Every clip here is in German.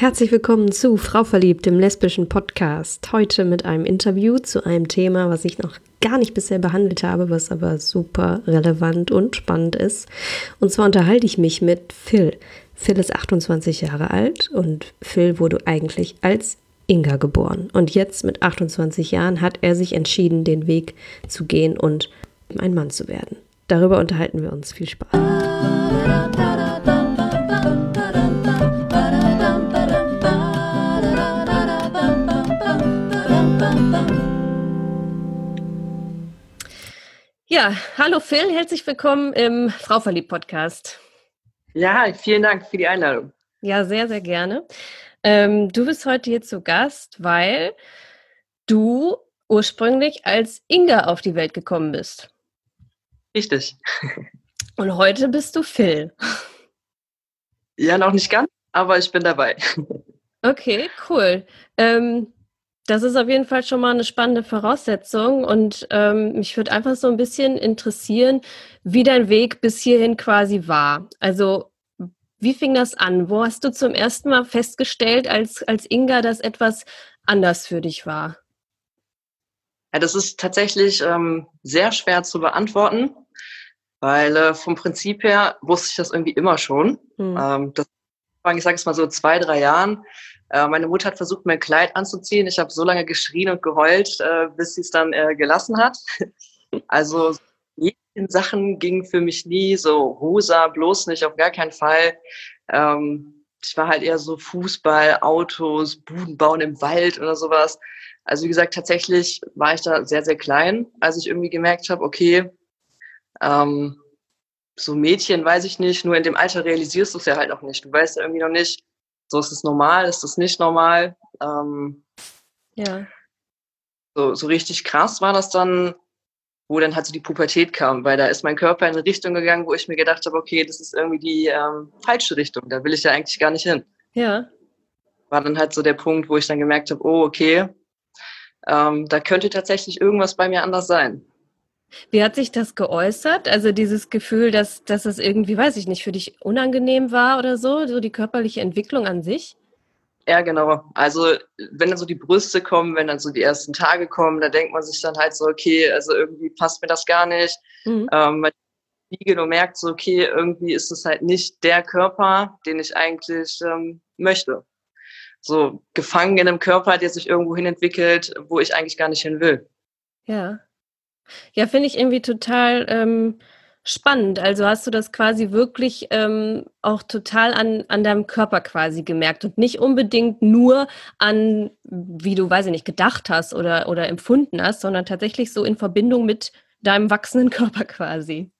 Herzlich willkommen zu Frau Verliebt, dem lesbischen Podcast. Heute mit einem Interview zu einem Thema, was ich noch gar nicht bisher behandelt habe, was aber super relevant und spannend ist. Und zwar unterhalte ich mich mit Phil. Phil ist 28 Jahre alt und Phil wurde eigentlich als Inga geboren. Und jetzt mit 28 Jahren hat er sich entschieden, den Weg zu gehen und ein Mann zu werden. Darüber unterhalten wir uns. Viel Spaß. Ja, hallo Phil, herzlich willkommen im Frau Verliebt Podcast. Ja, vielen Dank für die Einladung. Ja, sehr, sehr gerne. Ähm, du bist heute hier zu Gast, weil du ursprünglich als Inga auf die Welt gekommen bist. Richtig. Und heute bist du Phil. Ja, noch nicht ganz, aber ich bin dabei. Okay, cool. Ähm, das ist auf jeden Fall schon mal eine spannende Voraussetzung und ähm, mich würde einfach so ein bisschen interessieren, wie dein Weg bis hierhin quasi war. Also wie fing das an? Wo hast du zum ersten Mal festgestellt als, als Inga, dass etwas anders für dich war? Ja, das ist tatsächlich ähm, sehr schwer zu beantworten, weil äh, vom Prinzip her wusste ich das irgendwie immer schon. Hm. Ähm, das, ich sage es mal so zwei, drei Jahren äh, meine Mutter hat versucht, mir ein Kleid anzuziehen. Ich habe so lange geschrien und geheult, äh, bis sie es dann äh, gelassen hat. Also Sachen gingen für mich nie so rosa, bloß nicht, auf gar keinen Fall. Ähm, ich war halt eher so Fußball, Autos, Buden bauen im Wald oder sowas. Also wie gesagt, tatsächlich war ich da sehr, sehr klein, als ich irgendwie gemerkt habe, okay, ähm, so Mädchen weiß ich nicht, nur in dem Alter realisierst du es ja halt auch nicht. Du weißt ja irgendwie noch nicht, so ist es normal, ist es nicht normal. Ähm, ja. So, so richtig krass war das dann, wo dann halt so die Pubertät kam, weil da ist mein Körper in eine Richtung gegangen, wo ich mir gedacht habe, okay, das ist irgendwie die ähm, falsche Richtung, da will ich ja eigentlich gar nicht hin. Ja. War dann halt so der Punkt, wo ich dann gemerkt habe, oh, okay, ähm, da könnte tatsächlich irgendwas bei mir anders sein. Wie hat sich das geäußert? Also dieses Gefühl, dass, dass es irgendwie, weiß ich nicht, für dich unangenehm war oder so, so die körperliche Entwicklung an sich? Ja, genau. Also wenn dann so die Brüste kommen, wenn dann so die ersten Tage kommen, da denkt man sich dann halt so, okay, also irgendwie passt mir das gar nicht. Mhm. Ähm, man spiegelt und merkt so, okay, irgendwie ist es halt nicht der Körper, den ich eigentlich ähm, möchte. So gefangen in einem Körper, der sich irgendwo hin entwickelt, wo ich eigentlich gar nicht hin will. Ja. Ja, finde ich irgendwie total ähm, spannend. Also hast du das quasi wirklich ähm, auch total an, an deinem Körper quasi gemerkt und nicht unbedingt nur an, wie du, weiß ich nicht, gedacht hast oder, oder empfunden hast, sondern tatsächlich so in Verbindung mit deinem wachsenden Körper quasi.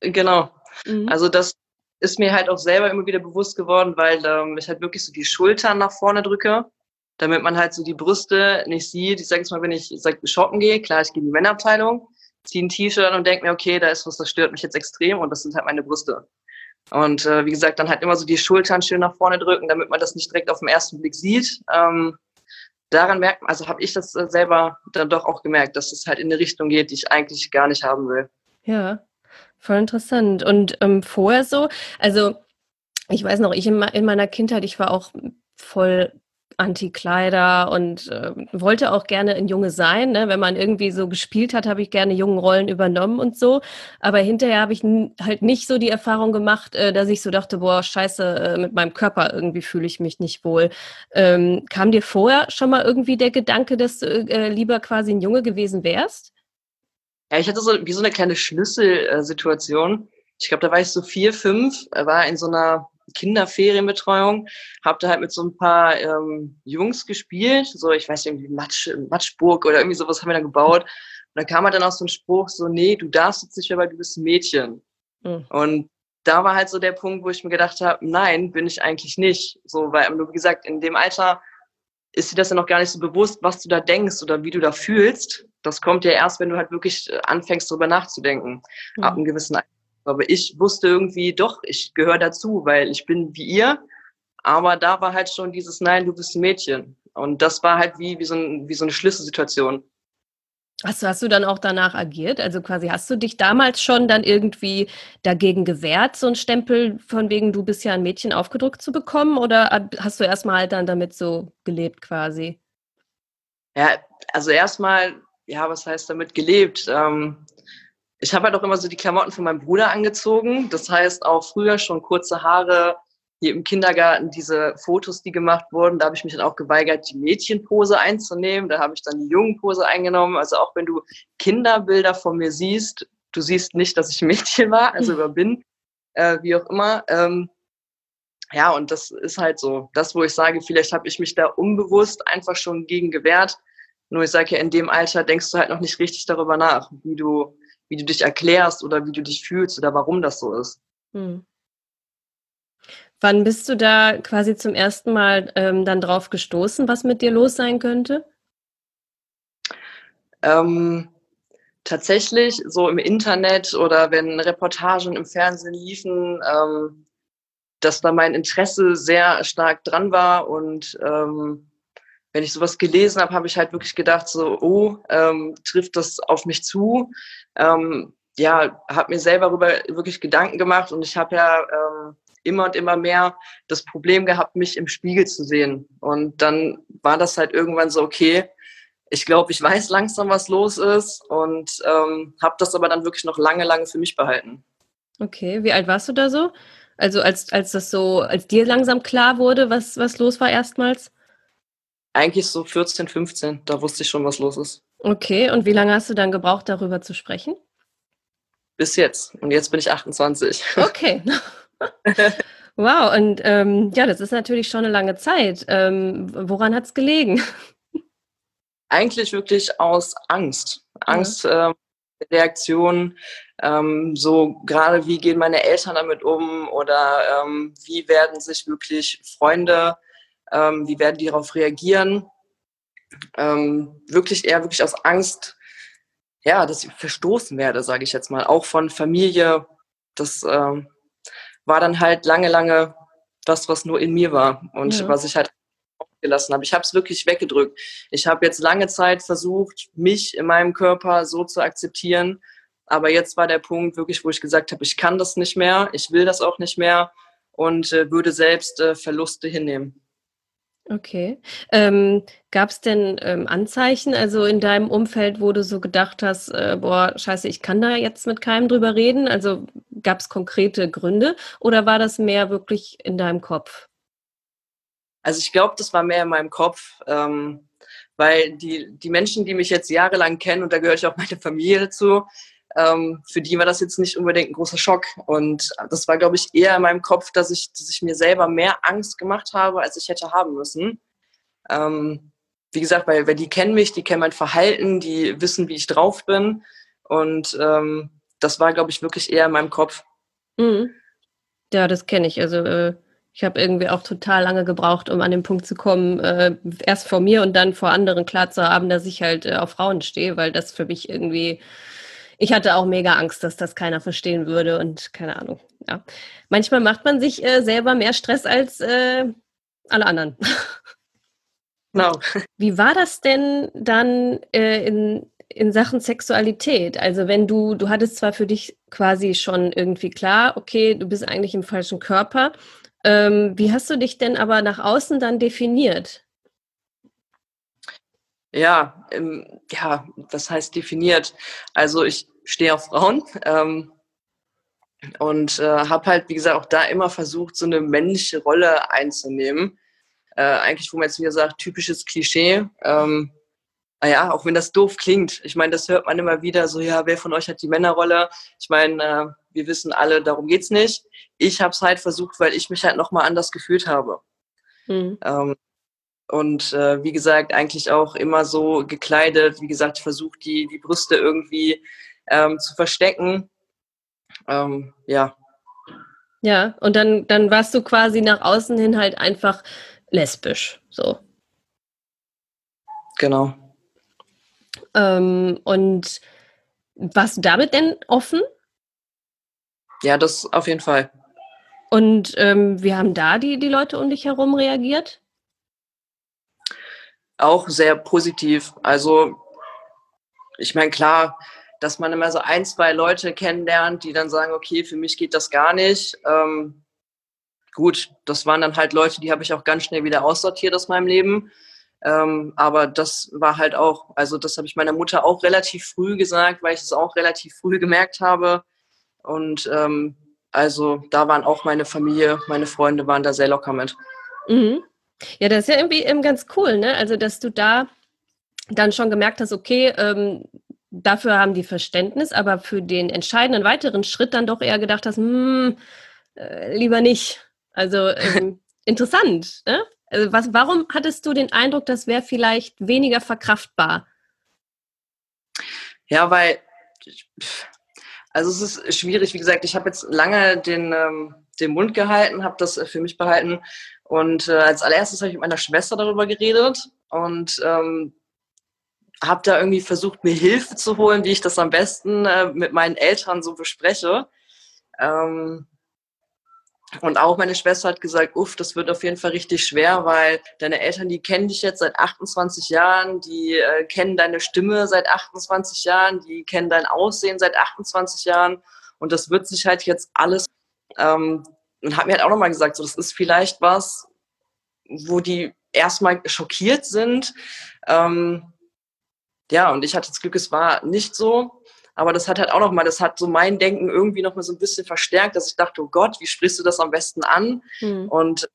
Genau. Mhm. Also das ist mir halt auch selber immer wieder bewusst geworden, weil ähm, ich halt wirklich so die Schultern nach vorne drücke damit man halt so die Brüste nicht sieht. Ich sage jetzt mal, wenn ich sag, shoppen gehe, klar, ich gehe in die Männerabteilung, ziehe ein T-Shirt an und denke mir, okay, da ist was, das stört mich jetzt extrem und das sind halt meine Brüste. Und äh, wie gesagt, dann halt immer so die Schultern schön nach vorne drücken, damit man das nicht direkt auf den ersten Blick sieht. Ähm, daran merkt man, also habe ich das äh, selber dann doch auch gemerkt, dass es halt in eine Richtung geht, die ich eigentlich gar nicht haben will. Ja, voll interessant. Und ähm, vorher so, also ich weiß noch, ich in, in meiner Kindheit, ich war auch voll Anti-Kleider und äh, wollte auch gerne ein Junge sein. Ne? Wenn man irgendwie so gespielt hat, habe ich gerne jungen Rollen übernommen und so. Aber hinterher habe ich halt nicht so die Erfahrung gemacht, äh, dass ich so dachte, boah, scheiße, äh, mit meinem Körper irgendwie fühle ich mich nicht wohl. Ähm, kam dir vorher schon mal irgendwie der Gedanke, dass du äh, lieber quasi ein Junge gewesen wärst? Ja, ich hatte so wie so eine kleine Schlüsselsituation. Ich glaube, da war ich so vier, fünf, war in so einer Kinderferienbetreuung, habe da halt mit so ein paar ähm, Jungs gespielt, so ich weiß nicht, irgendwie Matsch, Matschburg oder irgendwie sowas haben wir dann gebaut. Und dann kam halt dann auch so ein Spruch, so, nee, du darfst jetzt nicht mehr, weil du bist ein Mädchen. Mhm. Und da war halt so der Punkt, wo ich mir gedacht habe, nein, bin ich eigentlich nicht. So, weil, wie gesagt, in dem Alter ist dir das ja noch gar nicht so bewusst, was du da denkst oder wie du da fühlst. Das kommt ja erst, wenn du halt wirklich anfängst, darüber nachzudenken. Mhm. Ab einem gewissen Alter. Aber ich wusste irgendwie, doch, ich gehöre dazu, weil ich bin wie ihr. Aber da war halt schon dieses Nein, du bist ein Mädchen. Und das war halt wie, wie, so, ein, wie so eine Schlüsselsituation. Hast du, hast du dann auch danach agiert? Also quasi hast du dich damals schon dann irgendwie dagegen gewehrt, so einen Stempel von wegen, du bist ja ein Mädchen aufgedrückt zu bekommen? Oder hast du erstmal halt dann damit so gelebt quasi? Ja, also erstmal, ja, was heißt damit gelebt? Ähm, ich habe halt auch immer so die Klamotten von meinem Bruder angezogen. Das heißt auch früher schon kurze Haare, hier im Kindergarten diese Fotos, die gemacht wurden, da habe ich mich dann auch geweigert, die Mädchenpose einzunehmen. Da habe ich dann die Jungenpose eingenommen. Also auch wenn du Kinderbilder von mir siehst, du siehst nicht, dass ich Mädchen war, also oder bin, äh, wie auch immer. Ähm, ja, und das ist halt so. Das, wo ich sage, vielleicht habe ich mich da unbewusst einfach schon gegen gewehrt. Nur ich sage ja, in dem Alter denkst du halt noch nicht richtig darüber nach, wie du, wie du dich erklärst oder wie du dich fühlst oder warum das so ist. Hm. Wann bist du da quasi zum ersten Mal ähm, dann drauf gestoßen, was mit dir los sein könnte? Ähm, tatsächlich so im Internet oder wenn Reportagen im Fernsehen liefen, ähm, dass da mein Interesse sehr stark dran war und ähm, wenn ich sowas gelesen habe, habe ich halt wirklich gedacht, so, oh, ähm, trifft das auf mich zu? Ähm, ja, habe mir selber darüber wirklich Gedanken gemacht und ich habe ja ähm, immer und immer mehr das Problem gehabt, mich im Spiegel zu sehen. Und dann war das halt irgendwann so, okay, ich glaube, ich weiß langsam, was los ist und ähm, habe das aber dann wirklich noch lange, lange für mich behalten. Okay, wie alt warst du da so? Also als, als das so, als dir langsam klar wurde, was, was los war erstmals? Eigentlich so 14, 15, da wusste ich schon, was los ist. Okay, und wie lange hast du dann gebraucht, darüber zu sprechen? Bis jetzt. Und jetzt bin ich 28. Okay. wow, und ähm, ja, das ist natürlich schon eine lange Zeit. Ähm, woran hat es gelegen? Eigentlich wirklich aus Angst. Angst, ja. äh, Reaktionen, ähm, so gerade wie gehen meine Eltern damit um oder ähm, wie werden sich wirklich Freunde, ähm, wie werden die darauf reagieren. Ähm, wirklich eher wirklich aus Angst, ja, dass ich verstoßen werde, sage ich jetzt mal, auch von Familie. Das ähm, war dann halt lange, lange das, was nur in mir war und ja. was ich halt gelassen habe. Ich habe es wirklich weggedrückt. Ich habe jetzt lange Zeit versucht, mich in meinem Körper so zu akzeptieren. Aber jetzt war der Punkt wirklich, wo ich gesagt habe, ich kann das nicht mehr, ich will das auch nicht mehr und äh, würde selbst äh, Verluste hinnehmen. Okay. Ähm, Gab es denn ähm, Anzeichen, also in deinem Umfeld, wo du so gedacht hast, äh, boah, scheiße, ich kann da jetzt mit keinem drüber reden? Also gab es konkrete Gründe oder war das mehr wirklich in deinem Kopf? Also ich glaube, das war mehr in meinem Kopf, ähm, weil die, die Menschen, die mich jetzt jahrelang kennen, und da gehört ja auch meine Familie dazu, ähm, für die war das jetzt nicht unbedingt ein großer Schock. Und das war, glaube ich, eher in meinem Kopf, dass ich, dass ich mir selber mehr Angst gemacht habe, als ich hätte haben müssen. Ähm, wie gesagt, weil, weil die kennen mich, die kennen mein Verhalten, die wissen, wie ich drauf bin. Und ähm, das war, glaube ich, wirklich eher in meinem Kopf. Mhm. Ja, das kenne ich. Also äh, ich habe irgendwie auch total lange gebraucht, um an den Punkt zu kommen, äh, erst vor mir und dann vor anderen klar zu haben, dass ich halt äh, auf Frauen stehe, weil das für mich irgendwie ich hatte auch mega Angst, dass das keiner verstehen würde und keine Ahnung. Ja. Manchmal macht man sich äh, selber mehr Stress als äh, alle anderen. Genau. Wie war das denn dann äh, in, in Sachen Sexualität? Also wenn du, du hattest zwar für dich quasi schon irgendwie klar, okay, du bist eigentlich im falschen Körper. Ähm, wie hast du dich denn aber nach außen dann definiert? Ja, ähm, ja, was heißt definiert? Also ich stehe auf Frauen ähm, und äh, habe halt, wie gesagt, auch da immer versucht, so eine männliche Rolle einzunehmen. Äh, eigentlich, wo man jetzt wieder sagt, typisches Klischee. Ähm, naja, auch wenn das doof klingt. Ich meine, das hört man immer wieder so, ja, wer von euch hat die Männerrolle? Ich meine, äh, wir wissen alle, darum geht's nicht. Ich habe es halt versucht, weil ich mich halt nochmal anders gefühlt habe. Mhm. Ähm, und äh, wie gesagt, eigentlich auch immer so gekleidet, wie gesagt, versucht die, die Brüste irgendwie ähm, zu verstecken. Ähm, ja. Ja, und dann, dann warst du quasi nach außen hin halt einfach lesbisch, so. Genau. Ähm, und warst du damit denn offen? Ja, das auf jeden Fall. Und ähm, wie haben da die, die Leute um dich herum reagiert? Auch sehr positiv. Also ich meine, klar, dass man immer so ein, zwei Leute kennenlernt, die dann sagen, okay, für mich geht das gar nicht. Ähm, gut, das waren dann halt Leute, die habe ich auch ganz schnell wieder aussortiert aus meinem Leben. Ähm, aber das war halt auch, also das habe ich meiner Mutter auch relativ früh gesagt, weil ich es auch relativ früh gemerkt habe. Und ähm, also da waren auch meine Familie, meine Freunde waren da sehr locker mit. Mhm. Ja, das ist ja irgendwie eben ganz cool, ne? Also, dass du da dann schon gemerkt hast, okay, ähm, dafür haben die Verständnis, aber für den entscheidenden weiteren Schritt dann doch eher gedacht hast, hm, äh, lieber nicht. Also ähm, interessant. Ne? Also was, warum hattest du den Eindruck, das wäre vielleicht weniger verkraftbar? Ja, weil, also es ist schwierig, wie gesagt, ich habe jetzt lange den, ähm, den Mund gehalten, habe das für mich behalten und äh, als allererstes habe ich mit meiner Schwester darüber geredet und ähm, habe da irgendwie versucht, mir Hilfe zu holen, wie ich das am besten äh, mit meinen Eltern so bespreche. Ähm, und auch meine Schwester hat gesagt, uff, das wird auf jeden Fall richtig schwer, weil deine Eltern, die kennen dich jetzt seit 28 Jahren, die äh, kennen deine Stimme seit 28 Jahren, die kennen dein Aussehen seit 28 Jahren. Und das wird sich halt jetzt alles, ähm, und hat mir halt auch nochmal gesagt, so, das ist vielleicht was, wo die erstmal schockiert sind. Ähm, ja, und ich hatte das Glück, es war nicht so. Aber das hat halt auch nochmal, das hat so mein Denken irgendwie nochmal so ein bisschen verstärkt, dass ich dachte, oh Gott, wie sprichst du das am besten an? Mhm. Und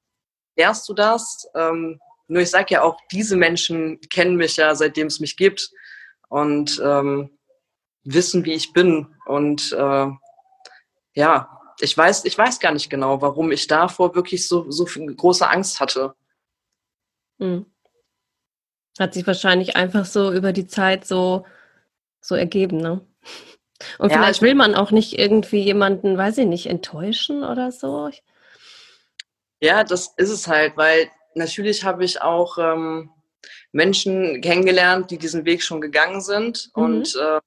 erst du das? Ähm, nur ich sage ja auch, diese Menschen kennen mich ja, seitdem es mich gibt und ähm, wissen, wie ich bin. Und äh, ja, ich weiß, ich weiß gar nicht genau, warum ich davor wirklich so, so große Angst hatte. Mhm. Hat sich wahrscheinlich einfach so über die Zeit so, so ergeben, ne? Und ja, vielleicht will man auch nicht irgendwie jemanden, weiß ich nicht, enttäuschen oder so. Ja, das ist es halt, weil natürlich habe ich auch ähm, Menschen kennengelernt, die diesen Weg schon gegangen sind mhm. und äh,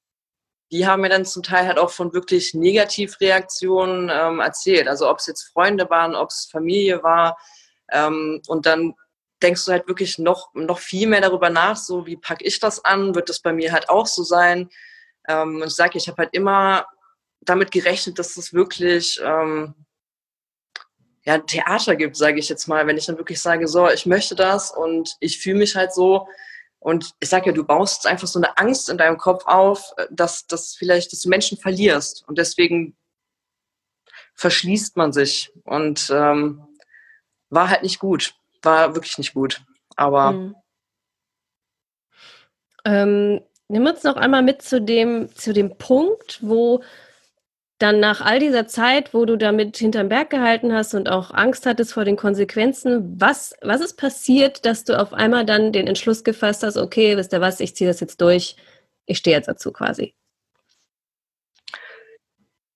die haben mir dann zum Teil halt auch von wirklich Negativreaktionen ähm, erzählt. Also ob es jetzt Freunde waren, ob es Familie war. Ähm, und dann denkst du halt wirklich noch, noch viel mehr darüber nach, so wie packe ich das an, wird das bei mir halt auch so sein. Ähm, und ich sage, ich habe halt immer damit gerechnet, dass es wirklich ähm, ja, Theater gibt, sage ich jetzt mal, wenn ich dann wirklich sage, so, ich möchte das und ich fühle mich halt so. Und ich sage ja, du baust einfach so eine Angst in deinem Kopf auf, dass, dass vielleicht, dass du Menschen verlierst. Und deswegen verschließt man sich. Und ähm, war halt nicht gut. War wirklich nicht gut. Aber. Mhm. Ähm, Nimm uns noch einmal mit zu dem, zu dem Punkt, wo dann nach all dieser Zeit, wo du damit hinterm Berg gehalten hast und auch Angst hattest vor den Konsequenzen, was, was ist passiert, dass du auf einmal dann den Entschluss gefasst hast, okay, wisst ihr was, ich ziehe das jetzt durch, ich stehe jetzt dazu quasi?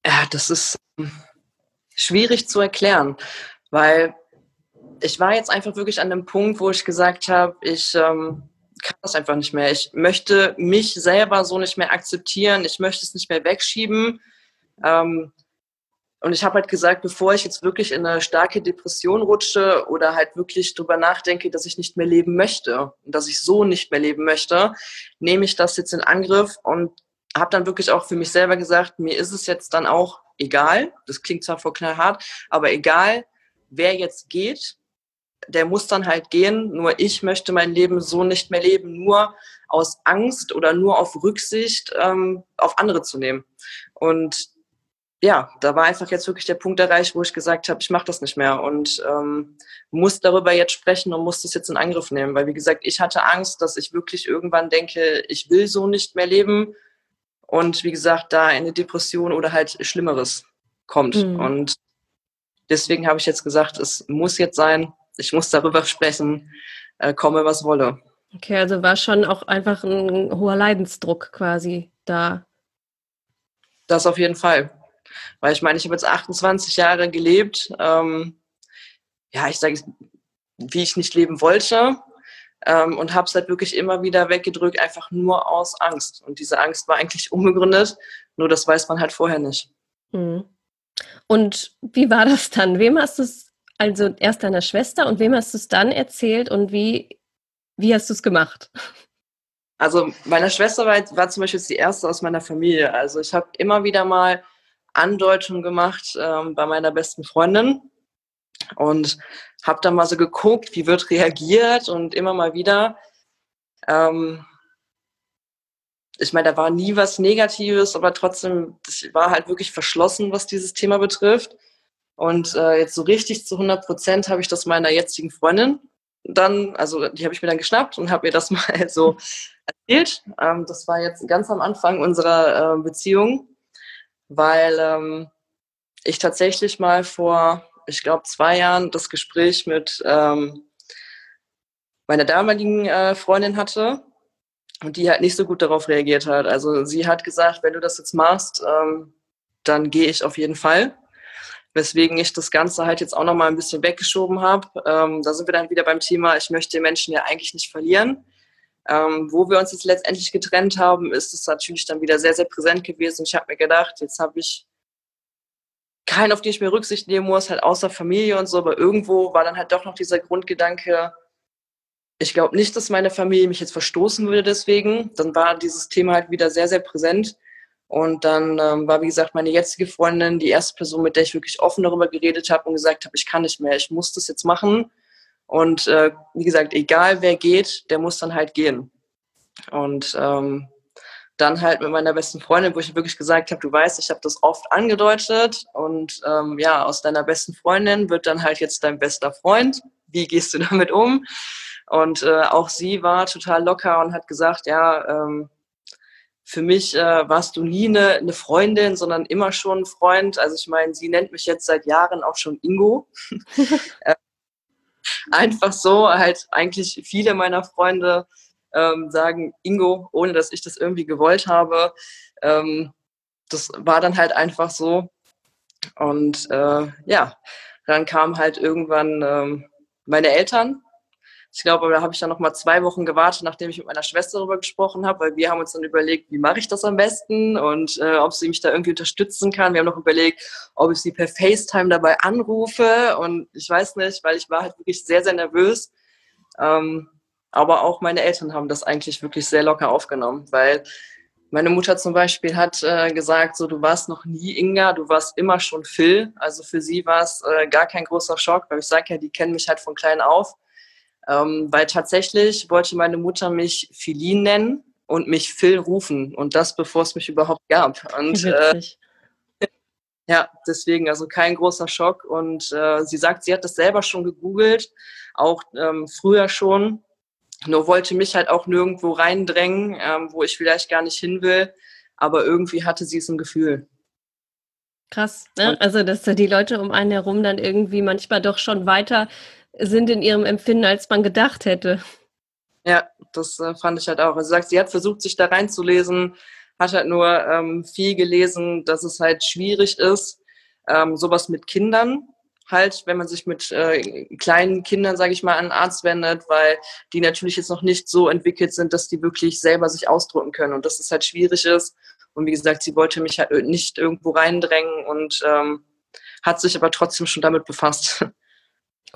Ja, das ist schwierig zu erklären, weil ich war jetzt einfach wirklich an dem Punkt, wo ich gesagt habe, ich ähm, kann das einfach nicht mehr. Ich möchte mich selber so nicht mehr akzeptieren. Ich möchte es nicht mehr wegschieben. Ähm, und ich habe halt gesagt, bevor ich jetzt wirklich in eine starke Depression rutsche oder halt wirklich drüber nachdenke, dass ich nicht mehr leben möchte und dass ich so nicht mehr leben möchte, nehme ich das jetzt in Angriff und habe dann wirklich auch für mich selber gesagt, mir ist es jetzt dann auch egal. Das klingt zwar vor knallhart, aber egal, wer jetzt geht, der muss dann halt gehen. Nur ich möchte mein Leben so nicht mehr leben, nur aus Angst oder nur auf Rücksicht ähm, auf andere zu nehmen. Und ja, da war einfach jetzt wirklich der Punkt erreicht, wo ich gesagt habe, ich mache das nicht mehr und ähm, muss darüber jetzt sprechen und muss das jetzt in Angriff nehmen. Weil wie gesagt, ich hatte Angst, dass ich wirklich irgendwann denke, ich will so nicht mehr leben und wie gesagt, da eine Depression oder halt Schlimmeres kommt. Mhm. Und deswegen habe ich jetzt gesagt, es muss jetzt sein, ich muss darüber sprechen, äh, komme was wolle. Okay, also war schon auch einfach ein hoher Leidensdruck quasi da. Das auf jeden Fall. Weil ich meine, ich habe jetzt 28 Jahre gelebt. Ähm, ja, ich sage, wie ich nicht leben wollte. Ähm, und habe es halt wirklich immer wieder weggedrückt, einfach nur aus Angst. Und diese Angst war eigentlich unbegründet, nur das weiß man halt vorher nicht. Hm. Und wie war das dann? Wem hast du es also erst deiner Schwester und wem hast du es dann erzählt und wie, wie hast du es gemacht? Also meine Schwester war, war zum Beispiel die erste aus meiner Familie. Also ich habe immer wieder mal Andeutungen gemacht ähm, bei meiner besten Freundin und habe dann mal so geguckt, wie wird reagiert und immer mal wieder. Ähm, ich meine, da war nie was Negatives, aber trotzdem, ich war halt wirklich verschlossen, was dieses Thema betrifft. Und äh, jetzt so richtig zu 100 Prozent habe ich das meiner jetzigen Freundin dann, also die habe ich mir dann geschnappt und habe ihr das mal so erzählt. Ähm, das war jetzt ganz am Anfang unserer äh, Beziehung, weil ähm, ich tatsächlich mal vor, ich glaube, zwei Jahren das Gespräch mit ähm, meiner damaligen äh, Freundin hatte und die halt nicht so gut darauf reagiert hat. Also sie hat gesagt, wenn du das jetzt machst, ähm, dann gehe ich auf jeden Fall. Weswegen ich das Ganze halt jetzt auch noch mal ein bisschen weggeschoben habe. Ähm, da sind wir dann wieder beim Thema, ich möchte Menschen ja eigentlich nicht verlieren. Ähm, wo wir uns jetzt letztendlich getrennt haben, ist es natürlich dann wieder sehr, sehr präsent gewesen. Ich habe mir gedacht, jetzt habe ich keinen, auf den ich mir Rücksicht nehmen muss, halt außer Familie und so, aber irgendwo war dann halt doch noch dieser Grundgedanke, ich glaube nicht, dass meine Familie mich jetzt verstoßen würde deswegen. Dann war dieses Thema halt wieder sehr, sehr präsent. Und dann ähm, war, wie gesagt, meine jetzige Freundin die erste Person, mit der ich wirklich offen darüber geredet habe und gesagt habe, ich kann nicht mehr, ich muss das jetzt machen. Und äh, wie gesagt, egal wer geht, der muss dann halt gehen. Und ähm, dann halt mit meiner besten Freundin, wo ich wirklich gesagt habe, du weißt, ich habe das oft angedeutet und ähm, ja, aus deiner besten Freundin wird dann halt jetzt dein bester Freund. Wie gehst du damit um? Und äh, auch sie war total locker und hat gesagt, ja, ähm, für mich äh, warst du nie eine, eine Freundin, sondern immer schon ein Freund. Also ich meine, sie nennt mich jetzt seit Jahren auch schon Ingo. Äh, einfach so, halt eigentlich viele meiner Freunde ähm, sagen Ingo, ohne dass ich das irgendwie gewollt habe. Ähm, das war dann halt einfach so. Und äh, ja, dann kamen halt irgendwann ähm, meine Eltern. Ich glaube, da habe ich dann noch mal zwei Wochen gewartet, nachdem ich mit meiner Schwester darüber gesprochen habe, weil wir haben uns dann überlegt, wie mache ich das am besten und äh, ob sie mich da irgendwie unterstützen kann. Wir haben noch überlegt, ob ich sie per FaceTime dabei anrufe und ich weiß nicht, weil ich war halt wirklich sehr, sehr nervös. Ähm, aber auch meine Eltern haben das eigentlich wirklich sehr locker aufgenommen, weil meine Mutter zum Beispiel hat äh, gesagt, so du warst noch nie Inga, du warst immer schon Phil. Also für sie war es äh, gar kein großer Schock, weil ich sage ja, die kennen mich halt von klein auf. Ähm, weil tatsächlich wollte meine Mutter mich Philin nennen und mich Phil rufen und das bevor es mich überhaupt gab. Und äh, ja, deswegen also kein großer Schock. Und äh, sie sagt, sie hat das selber schon gegoogelt, auch ähm, früher schon nur wollte mich halt auch nirgendwo reindrängen, ähm, wo ich vielleicht gar nicht hin will. Aber irgendwie hatte sie es im Gefühl. Krass, ne? Also, dass da die Leute um einen herum dann irgendwie manchmal doch schon weiter sind in ihrem Empfinden, als man gedacht hätte. Ja, das äh, fand ich halt auch. Also, sie sagt, sie hat versucht, sich da reinzulesen, hat halt nur ähm, viel gelesen, dass es halt schwierig ist, ähm, sowas mit Kindern halt, wenn man sich mit äh, kleinen Kindern, sage ich mal, an einen Arzt wendet, weil die natürlich jetzt noch nicht so entwickelt sind, dass die wirklich selber sich ausdrücken können und dass es halt schwierig ist. Und wie gesagt, sie wollte mich halt nicht irgendwo reindrängen und ähm, hat sich aber trotzdem schon damit befasst.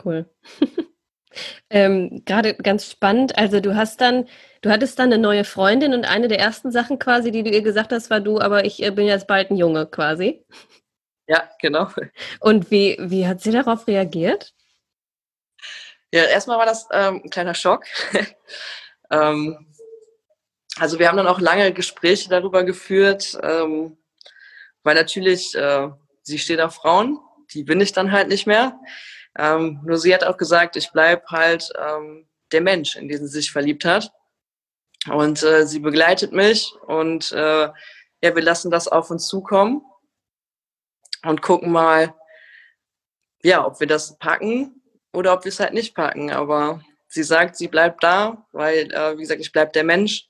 Cool. ähm, Gerade ganz spannend. Also du hast dann, du hattest dann eine neue Freundin und eine der ersten Sachen quasi, die du ihr gesagt hast, war du, aber ich äh, bin jetzt bald ein Junge quasi. Ja, genau. Und wie, wie hat sie darauf reagiert? Ja, erstmal war das ähm, ein kleiner Schock. ähm, also wir haben dann auch lange Gespräche darüber geführt, ähm, weil natürlich, äh, sie steht auf Frauen, die bin ich dann halt nicht mehr. Ähm, nur sie hat auch gesagt, ich bleibe halt ähm, der Mensch, in den sie sich verliebt hat. Und äh, sie begleitet mich und äh, ja, wir lassen das auf uns zukommen und gucken mal, ja, ob wir das packen oder ob wir es halt nicht packen. Aber sie sagt, sie bleibt da, weil, äh, wie gesagt, ich bleibe der Mensch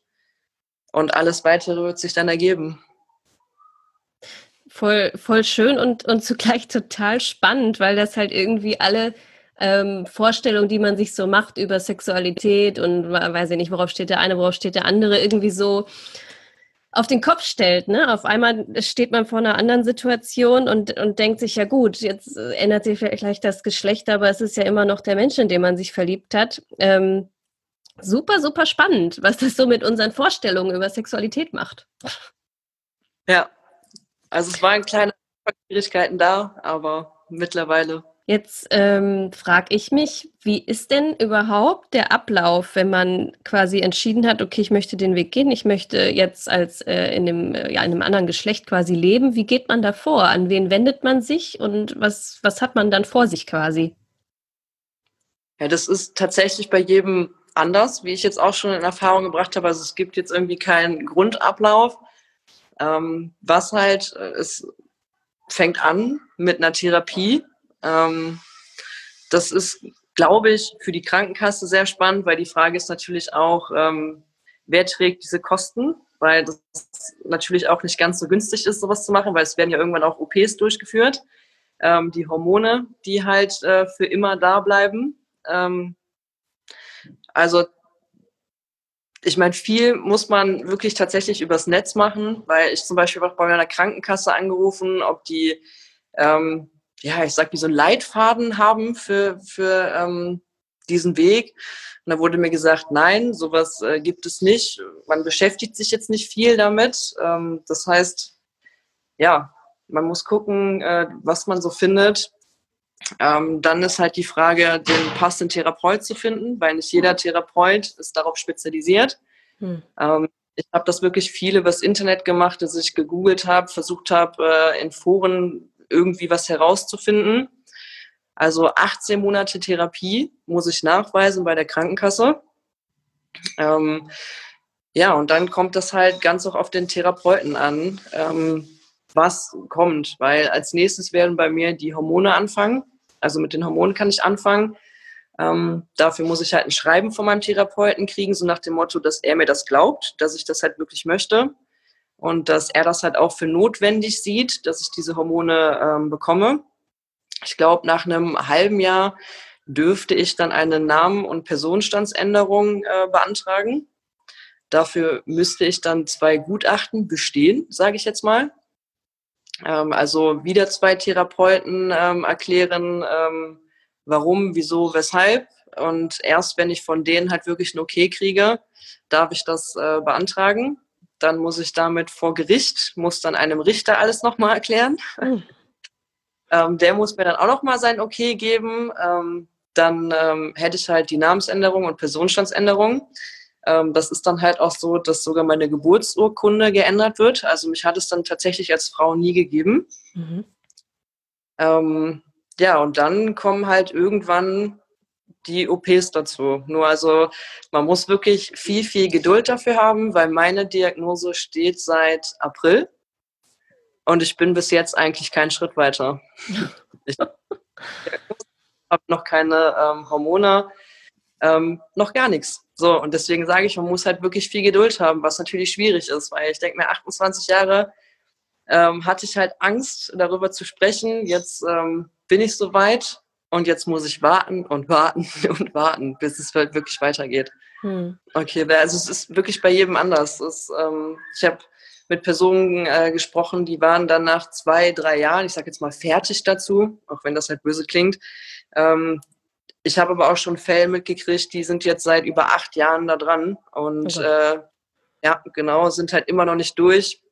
und alles weitere wird sich dann ergeben. Voll, voll schön und, und zugleich total spannend, weil das halt irgendwie alle ähm, Vorstellungen, die man sich so macht über Sexualität und weiß ich nicht, worauf steht der eine, worauf steht der andere, irgendwie so auf den Kopf stellt. Ne? Auf einmal steht man vor einer anderen Situation und, und denkt sich, ja gut, jetzt ändert sich vielleicht das Geschlecht, aber es ist ja immer noch der Mensch, in den man sich verliebt hat. Ähm, super, super spannend, was das so mit unseren Vorstellungen über Sexualität macht. Ja, also es waren kleine Schwierigkeiten da, aber mittlerweile. Jetzt ähm, frage ich mich, wie ist denn überhaupt der Ablauf, wenn man quasi entschieden hat, okay, ich möchte den Weg gehen, ich möchte jetzt als äh, in, dem, äh, ja, in einem anderen Geschlecht quasi leben. Wie geht man da vor? An wen wendet man sich und was, was hat man dann vor sich quasi? Ja, das ist tatsächlich bei jedem anders, wie ich jetzt auch schon in Erfahrung gebracht habe. Also es gibt jetzt irgendwie keinen Grundablauf. Ähm, was halt, äh, es fängt an mit einer Therapie. Ähm, das ist, glaube ich, für die Krankenkasse sehr spannend, weil die Frage ist natürlich auch, ähm, wer trägt diese Kosten? Weil das natürlich auch nicht ganz so günstig ist, sowas zu machen, weil es werden ja irgendwann auch OPs durchgeführt. Ähm, die Hormone, die halt äh, für immer da bleiben. Ähm, also ich meine, viel muss man wirklich tatsächlich übers Netz machen, weil ich zum Beispiel auch bei meiner Krankenkasse angerufen, ob die, ähm, ja, ich sag, wie so einen Leitfaden haben für, für ähm, diesen Weg. Und da wurde mir gesagt, nein, sowas äh, gibt es nicht. Man beschäftigt sich jetzt nicht viel damit. Ähm, das heißt, ja, man muss gucken, äh, was man so findet. Ähm, dann ist halt die Frage, den passenden Therapeut zu finden, weil nicht jeder Therapeut ist darauf spezialisiert. Hm. Ähm, ich habe das wirklich viel übers Internet gemacht, dass ich gegoogelt habe, versucht habe, äh, in Foren irgendwie was herauszufinden. Also 18 Monate Therapie muss ich nachweisen bei der Krankenkasse. Ähm, ja, und dann kommt das halt ganz auch auf den Therapeuten an. Ähm, was kommt, weil als nächstes werden bei mir die Hormone anfangen. Also mit den Hormonen kann ich anfangen. Ähm, dafür muss ich halt ein Schreiben von meinem Therapeuten kriegen, so nach dem Motto, dass er mir das glaubt, dass ich das halt wirklich möchte und dass er das halt auch für notwendig sieht, dass ich diese Hormone ähm, bekomme. Ich glaube, nach einem halben Jahr dürfte ich dann eine Namen- und Personenstandsänderung äh, beantragen. Dafür müsste ich dann zwei Gutachten bestehen, sage ich jetzt mal. Ähm, also wieder zwei Therapeuten ähm, erklären, ähm, warum, wieso, weshalb. Und erst wenn ich von denen halt wirklich ein Okay kriege, darf ich das äh, beantragen. Dann muss ich damit vor Gericht, muss dann einem Richter alles nochmal erklären. Mhm. ähm, der muss mir dann auch nochmal sein Okay geben. Ähm, dann ähm, hätte ich halt die Namensänderung und Personenstandsänderung. Ähm, das ist dann halt auch so, dass sogar meine Geburtsurkunde geändert wird. Also mich hat es dann tatsächlich als Frau nie gegeben. Mhm. Ähm, ja, und dann kommen halt irgendwann die OPs dazu. Nur also man muss wirklich viel, viel Geduld dafür haben, weil meine Diagnose steht seit April und ich bin bis jetzt eigentlich keinen Schritt weiter. Ich habe noch keine ähm, Hormone, ähm, noch gar nichts. So, und deswegen sage ich, man muss halt wirklich viel Geduld haben, was natürlich schwierig ist, weil ich denke mir, 28 Jahre ähm, hatte ich halt Angst, darüber zu sprechen. Jetzt ähm, bin ich so weit und jetzt muss ich warten und warten und warten, bis es halt wirklich weitergeht. Hm. Okay, also es ist wirklich bei jedem anders. Es, ähm, ich habe mit Personen äh, gesprochen, die waren dann nach zwei, drei Jahren, ich sage jetzt mal fertig dazu, auch wenn das halt böse klingt, ähm, ich habe aber auch schon Fälle mitgekriegt, die sind jetzt seit über acht Jahren da dran und okay. äh, ja, genau, sind halt immer noch nicht durch.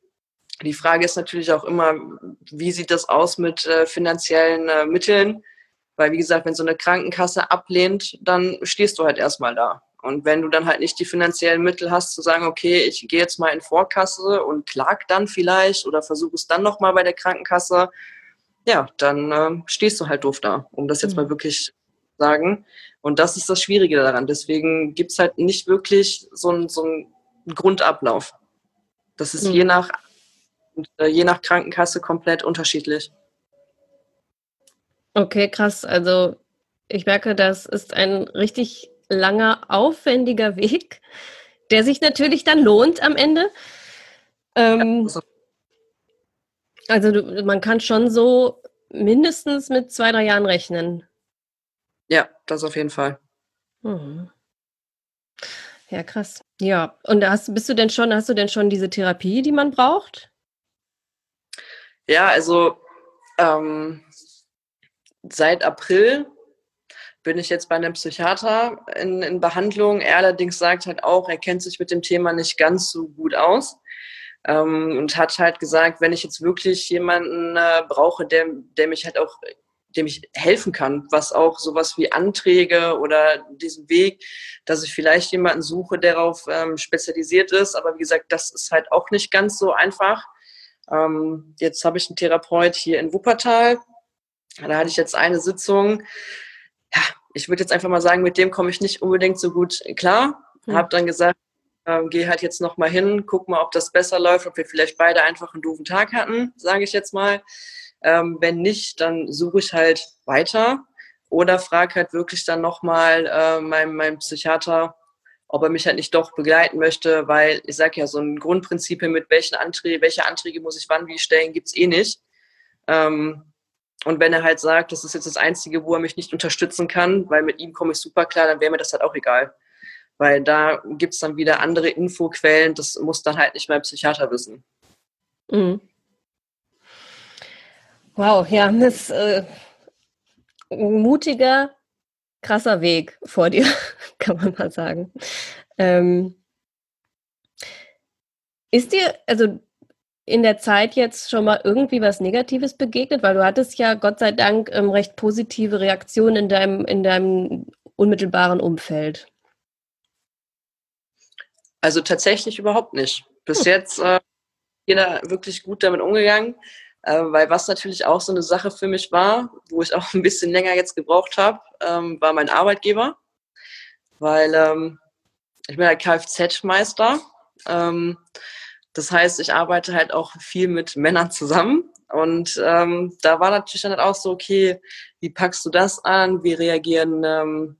Die Frage ist natürlich auch immer, wie sieht das aus mit äh, finanziellen äh, Mitteln? Weil, wie gesagt, wenn so eine Krankenkasse ablehnt, dann stehst du halt erstmal da. Und wenn du dann halt nicht die finanziellen Mittel hast, zu sagen, okay, ich gehe jetzt mal in Vorkasse und klag dann vielleicht oder versuche es dann nochmal bei der Krankenkasse, ja, dann äh, stehst du halt doof da, um das jetzt mhm. mal wirklich sagen. Und das ist das Schwierige daran. Deswegen gibt es halt nicht wirklich so einen, so einen Grundablauf. Das ist mhm. je, nach, äh, je nach Krankenkasse komplett unterschiedlich. Okay, krass. Also ich merke, das ist ein richtig langer, aufwendiger Weg, der sich natürlich dann lohnt am Ende. Ähm, ja, also du, man kann schon so mindestens mit zwei, drei Jahren rechnen. Ja, das auf jeden Fall. Mhm. Ja, krass. Ja, und hast, bist du denn schon, hast du denn schon diese Therapie, die man braucht? Ja, also ähm, seit April bin ich jetzt bei einem Psychiater in, in Behandlung. Er allerdings sagt halt auch, er kennt sich mit dem Thema nicht ganz so gut aus. Ähm, und hat halt gesagt, wenn ich jetzt wirklich jemanden äh, brauche, der, der mich halt auch, dem ich helfen kann, was auch sowas wie Anträge oder diesen Weg, dass ich vielleicht jemanden suche, der darauf ähm, spezialisiert ist. Aber wie gesagt, das ist halt auch nicht ganz so einfach. Ähm, jetzt habe ich einen Therapeut hier in Wuppertal. Da hatte ich jetzt eine Sitzung. Ja, ich würde jetzt einfach mal sagen, mit dem komme ich nicht unbedingt so gut klar. Mhm. Habe dann gesagt, ähm, geh halt jetzt nochmal hin, guck mal, ob das besser läuft, ob wir vielleicht beide einfach einen doofen Tag hatten, sage ich jetzt mal. Ähm, wenn nicht, dann suche ich halt weiter oder frage halt wirklich dann nochmal äh, meinem, meinem Psychiater, ob er mich halt nicht doch begleiten möchte, weil ich sage ja, so ein Grundprinzip mit welchen Anträge, welche Anträge muss ich wann wie stellen, gibt's eh nicht. Ähm, und wenn er halt sagt, das ist jetzt das Einzige, wo er mich nicht unterstützen kann, weil mit ihm komme ich super klar, dann wäre mir das halt auch egal weil da gibt es dann wieder andere Infoquellen, das muss dann halt nicht mein Psychiater wissen. Mhm. Wow, ja, das ist äh, ein mutiger, krasser Weg vor dir, kann man mal sagen. Ähm, ist dir, also in der Zeit jetzt schon mal irgendwie was Negatives begegnet? Weil du hattest ja Gott sei Dank ähm, recht positive Reaktionen in deinem, in deinem unmittelbaren Umfeld. Also tatsächlich überhaupt nicht. Bis hm. jetzt äh, jeder wirklich gut damit umgegangen, äh, weil was natürlich auch so eine Sache für mich war, wo ich auch ein bisschen länger jetzt gebraucht habe, ähm, war mein Arbeitgeber, weil ähm, ich bin halt Kfz-Meister. Ähm, das heißt, ich arbeite halt auch viel mit Männern zusammen. Und ähm, da war natürlich dann halt auch so, okay, wie packst du das an? Wie reagieren ähm,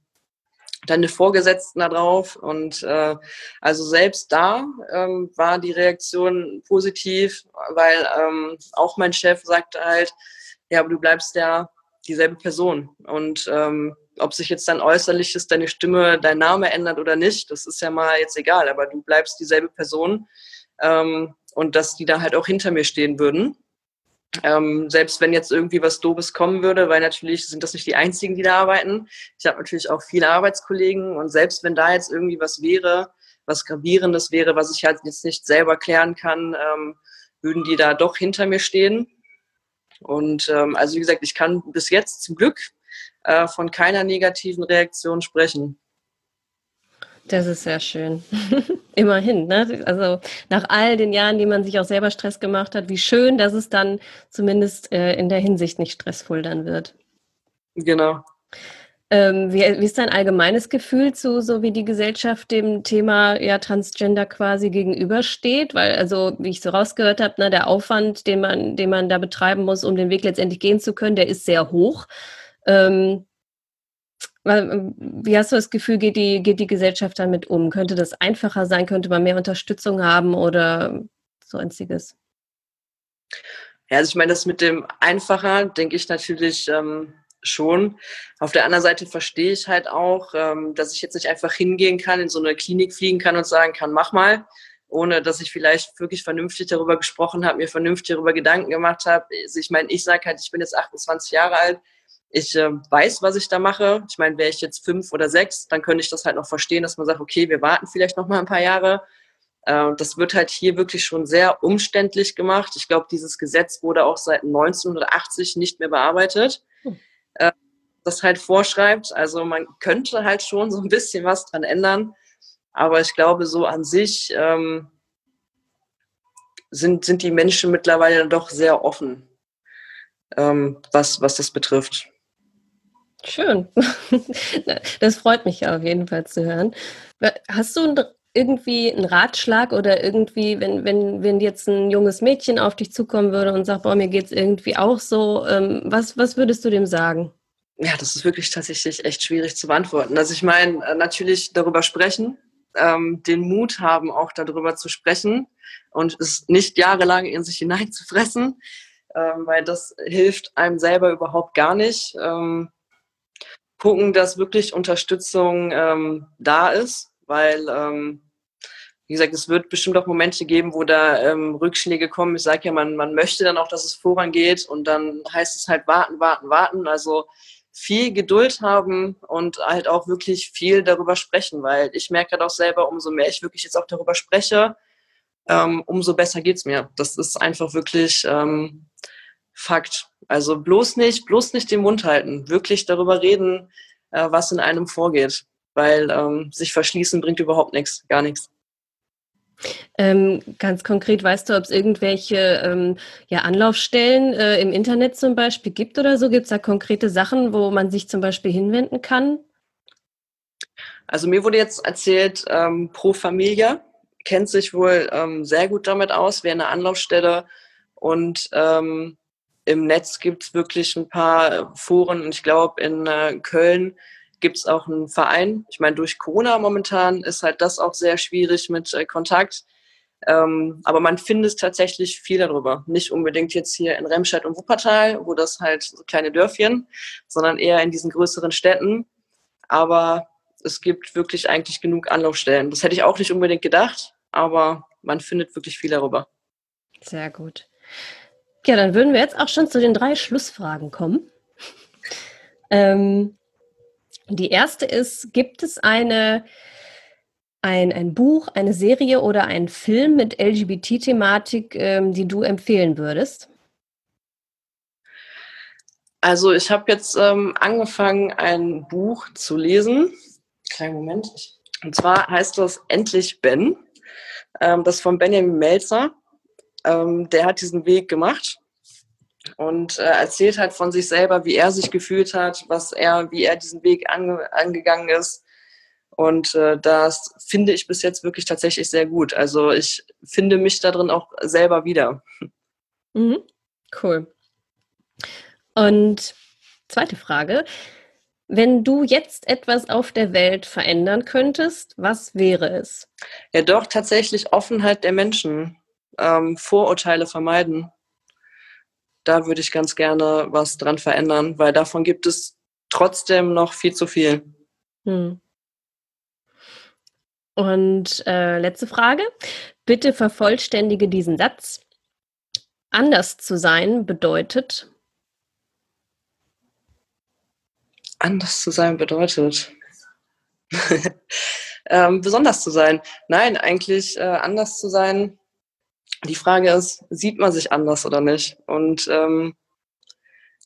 deine Vorgesetzten darauf. Und äh, also selbst da ähm, war die Reaktion positiv, weil ähm, auch mein Chef sagte halt, ja, aber du bleibst ja dieselbe Person. Und ähm, ob sich jetzt dein Äußerliches, deine Stimme, dein Name ändert oder nicht, das ist ja mal jetzt egal, aber du bleibst dieselbe Person. Ähm, und dass die da halt auch hinter mir stehen würden. Ähm, selbst wenn jetzt irgendwie was Dobes kommen würde, weil natürlich sind das nicht die einzigen, die da arbeiten. Ich habe natürlich auch viele Arbeitskollegen und selbst wenn da jetzt irgendwie was wäre, was gravierendes wäre, was ich halt jetzt nicht selber klären kann, ähm, würden die da doch hinter mir stehen. Und ähm, also wie gesagt, ich kann bis jetzt zum Glück äh, von keiner negativen Reaktion sprechen. Das ist sehr schön. Immerhin, ne? Also nach all den Jahren, die man sich auch selber Stress gemacht hat, wie schön, dass es dann zumindest äh, in der Hinsicht nicht stressvoll dann wird. Genau. Ähm, wie, wie, ist dein allgemeines Gefühl zu, so wie die Gesellschaft dem Thema ja, Transgender quasi gegenübersteht? Weil, also, wie ich so rausgehört habe, ne, der Aufwand, den man, den man da betreiben muss, um den Weg letztendlich gehen zu können, der ist sehr hoch. Ähm, wie hast du das Gefühl, geht die, geht die Gesellschaft damit um? Könnte das einfacher sein? Könnte man mehr Unterstützung haben oder so einziges? Ja, also ich meine, das mit dem einfacher, denke ich natürlich ähm, schon. Auf der anderen Seite verstehe ich halt auch, ähm, dass ich jetzt nicht einfach hingehen kann, in so eine Klinik fliegen kann und sagen kann, mach mal, ohne dass ich vielleicht wirklich vernünftig darüber gesprochen habe, mir vernünftig darüber Gedanken gemacht habe. Also ich meine, ich sage halt, ich bin jetzt 28 Jahre alt, ich äh, weiß, was ich da mache. Ich meine, wäre ich jetzt fünf oder sechs, dann könnte ich das halt noch verstehen, dass man sagt, okay, wir warten vielleicht noch mal ein paar Jahre. Äh, das wird halt hier wirklich schon sehr umständlich gemacht. Ich glaube, dieses Gesetz wurde auch seit 1980 nicht mehr bearbeitet. Hm. Äh, das halt vorschreibt. Also man könnte halt schon so ein bisschen was dran ändern. Aber ich glaube, so an sich ähm, sind, sind die Menschen mittlerweile doch sehr offen, ähm, was, was das betrifft. Schön. Das freut mich auf jeden Fall zu hören. Hast du irgendwie einen Ratschlag oder irgendwie, wenn, wenn, wenn jetzt ein junges Mädchen auf dich zukommen würde und sagt, boah, mir geht es irgendwie auch so, ähm, was, was würdest du dem sagen? Ja, das ist wirklich tatsächlich echt schwierig zu beantworten. Also ich meine, äh, natürlich darüber sprechen, ähm, den Mut haben, auch darüber zu sprechen und es nicht jahrelang in sich hineinzufressen, ähm, weil das hilft einem selber überhaupt gar nicht. Ähm, gucken, dass wirklich Unterstützung ähm, da ist, weil, ähm, wie gesagt, es wird bestimmt auch Momente geben, wo da ähm, Rückschläge kommen. Ich sage ja, man, man möchte dann auch, dass es vorangeht und dann heißt es halt warten, warten, warten. Also viel Geduld haben und halt auch wirklich viel darüber sprechen, weil ich merke halt auch selber, umso mehr ich wirklich jetzt auch darüber spreche, ähm, umso besser geht's mir. Das ist einfach wirklich ähm, Fakt. Also bloß nicht, bloß nicht den Mund halten, wirklich darüber reden, äh, was in einem vorgeht, weil ähm, sich verschließen bringt überhaupt nichts, gar nichts. Ähm, ganz konkret, weißt du, ob es irgendwelche ähm, ja, Anlaufstellen äh, im Internet zum Beispiel gibt oder so? Gibt es da konkrete Sachen, wo man sich zum Beispiel hinwenden kann? Also mir wurde jetzt erzählt, ähm, Pro Familia kennt sich wohl ähm, sehr gut damit aus, wäre eine Anlaufstelle. Und ähm, im Netz gibt es wirklich ein paar Foren. Und ich glaube, in äh, Köln gibt es auch einen Verein. Ich meine, durch Corona momentan ist halt das auch sehr schwierig mit äh, Kontakt. Ähm, aber man findet tatsächlich viel darüber. Nicht unbedingt jetzt hier in Remscheid und Wuppertal, wo das halt so kleine Dörfchen, sondern eher in diesen größeren Städten. Aber es gibt wirklich eigentlich genug Anlaufstellen. Das hätte ich auch nicht unbedingt gedacht, aber man findet wirklich viel darüber. Sehr gut. Ja, dann würden wir jetzt auch schon zu den drei Schlussfragen kommen. Ähm, die erste ist, gibt es eine, ein, ein Buch, eine Serie oder einen Film mit LGBT-Thematik, ähm, die du empfehlen würdest? Also ich habe jetzt ähm, angefangen, ein Buch zu lesen. Kleinen Moment. Und zwar heißt das Endlich Ben. Ähm, das von Benjamin Melzer. Ähm, der hat diesen Weg gemacht und äh, erzählt halt von sich selber, wie er sich gefühlt hat, was er, wie er diesen Weg ange angegangen ist. Und äh, das finde ich bis jetzt wirklich tatsächlich sehr gut. Also ich finde mich darin auch selber wieder. Mhm. Cool. Und zweite Frage. Wenn du jetzt etwas auf der Welt verändern könntest, was wäre es? Ja, doch tatsächlich Offenheit der Menschen, ähm, Vorurteile vermeiden da würde ich ganz gerne was dran verändern, weil davon gibt es trotzdem noch viel zu viel. Hm. Und äh, letzte Frage. Bitte vervollständige diesen Satz. Anders zu sein bedeutet. Anders zu sein bedeutet. ähm, besonders zu sein. Nein, eigentlich äh, anders zu sein die Frage ist, sieht man sich anders oder nicht? Und ähm,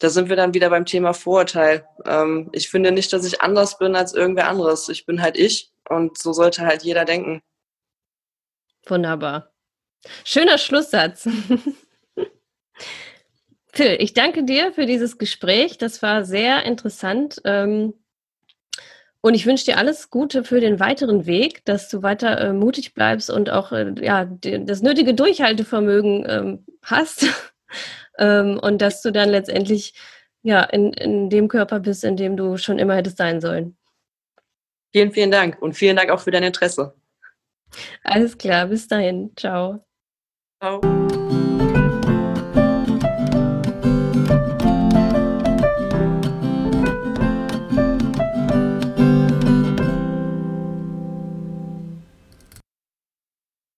da sind wir dann wieder beim Thema Vorurteil. Ähm, ich finde nicht, dass ich anders bin als irgendwer anderes. Ich bin halt ich und so sollte halt jeder denken. Wunderbar. Schöner Schlusssatz. Phil, ich danke dir für dieses Gespräch. Das war sehr interessant. Ähm, und ich wünsche dir alles Gute für den weiteren Weg, dass du weiter äh, mutig bleibst und auch äh, ja, die, das nötige Durchhaltevermögen ähm, hast. ähm, und dass du dann letztendlich ja, in, in dem Körper bist, in dem du schon immer hättest sein sollen. Vielen, vielen Dank und vielen Dank auch für dein Interesse. Alles klar, bis dahin. Ciao. Ciao.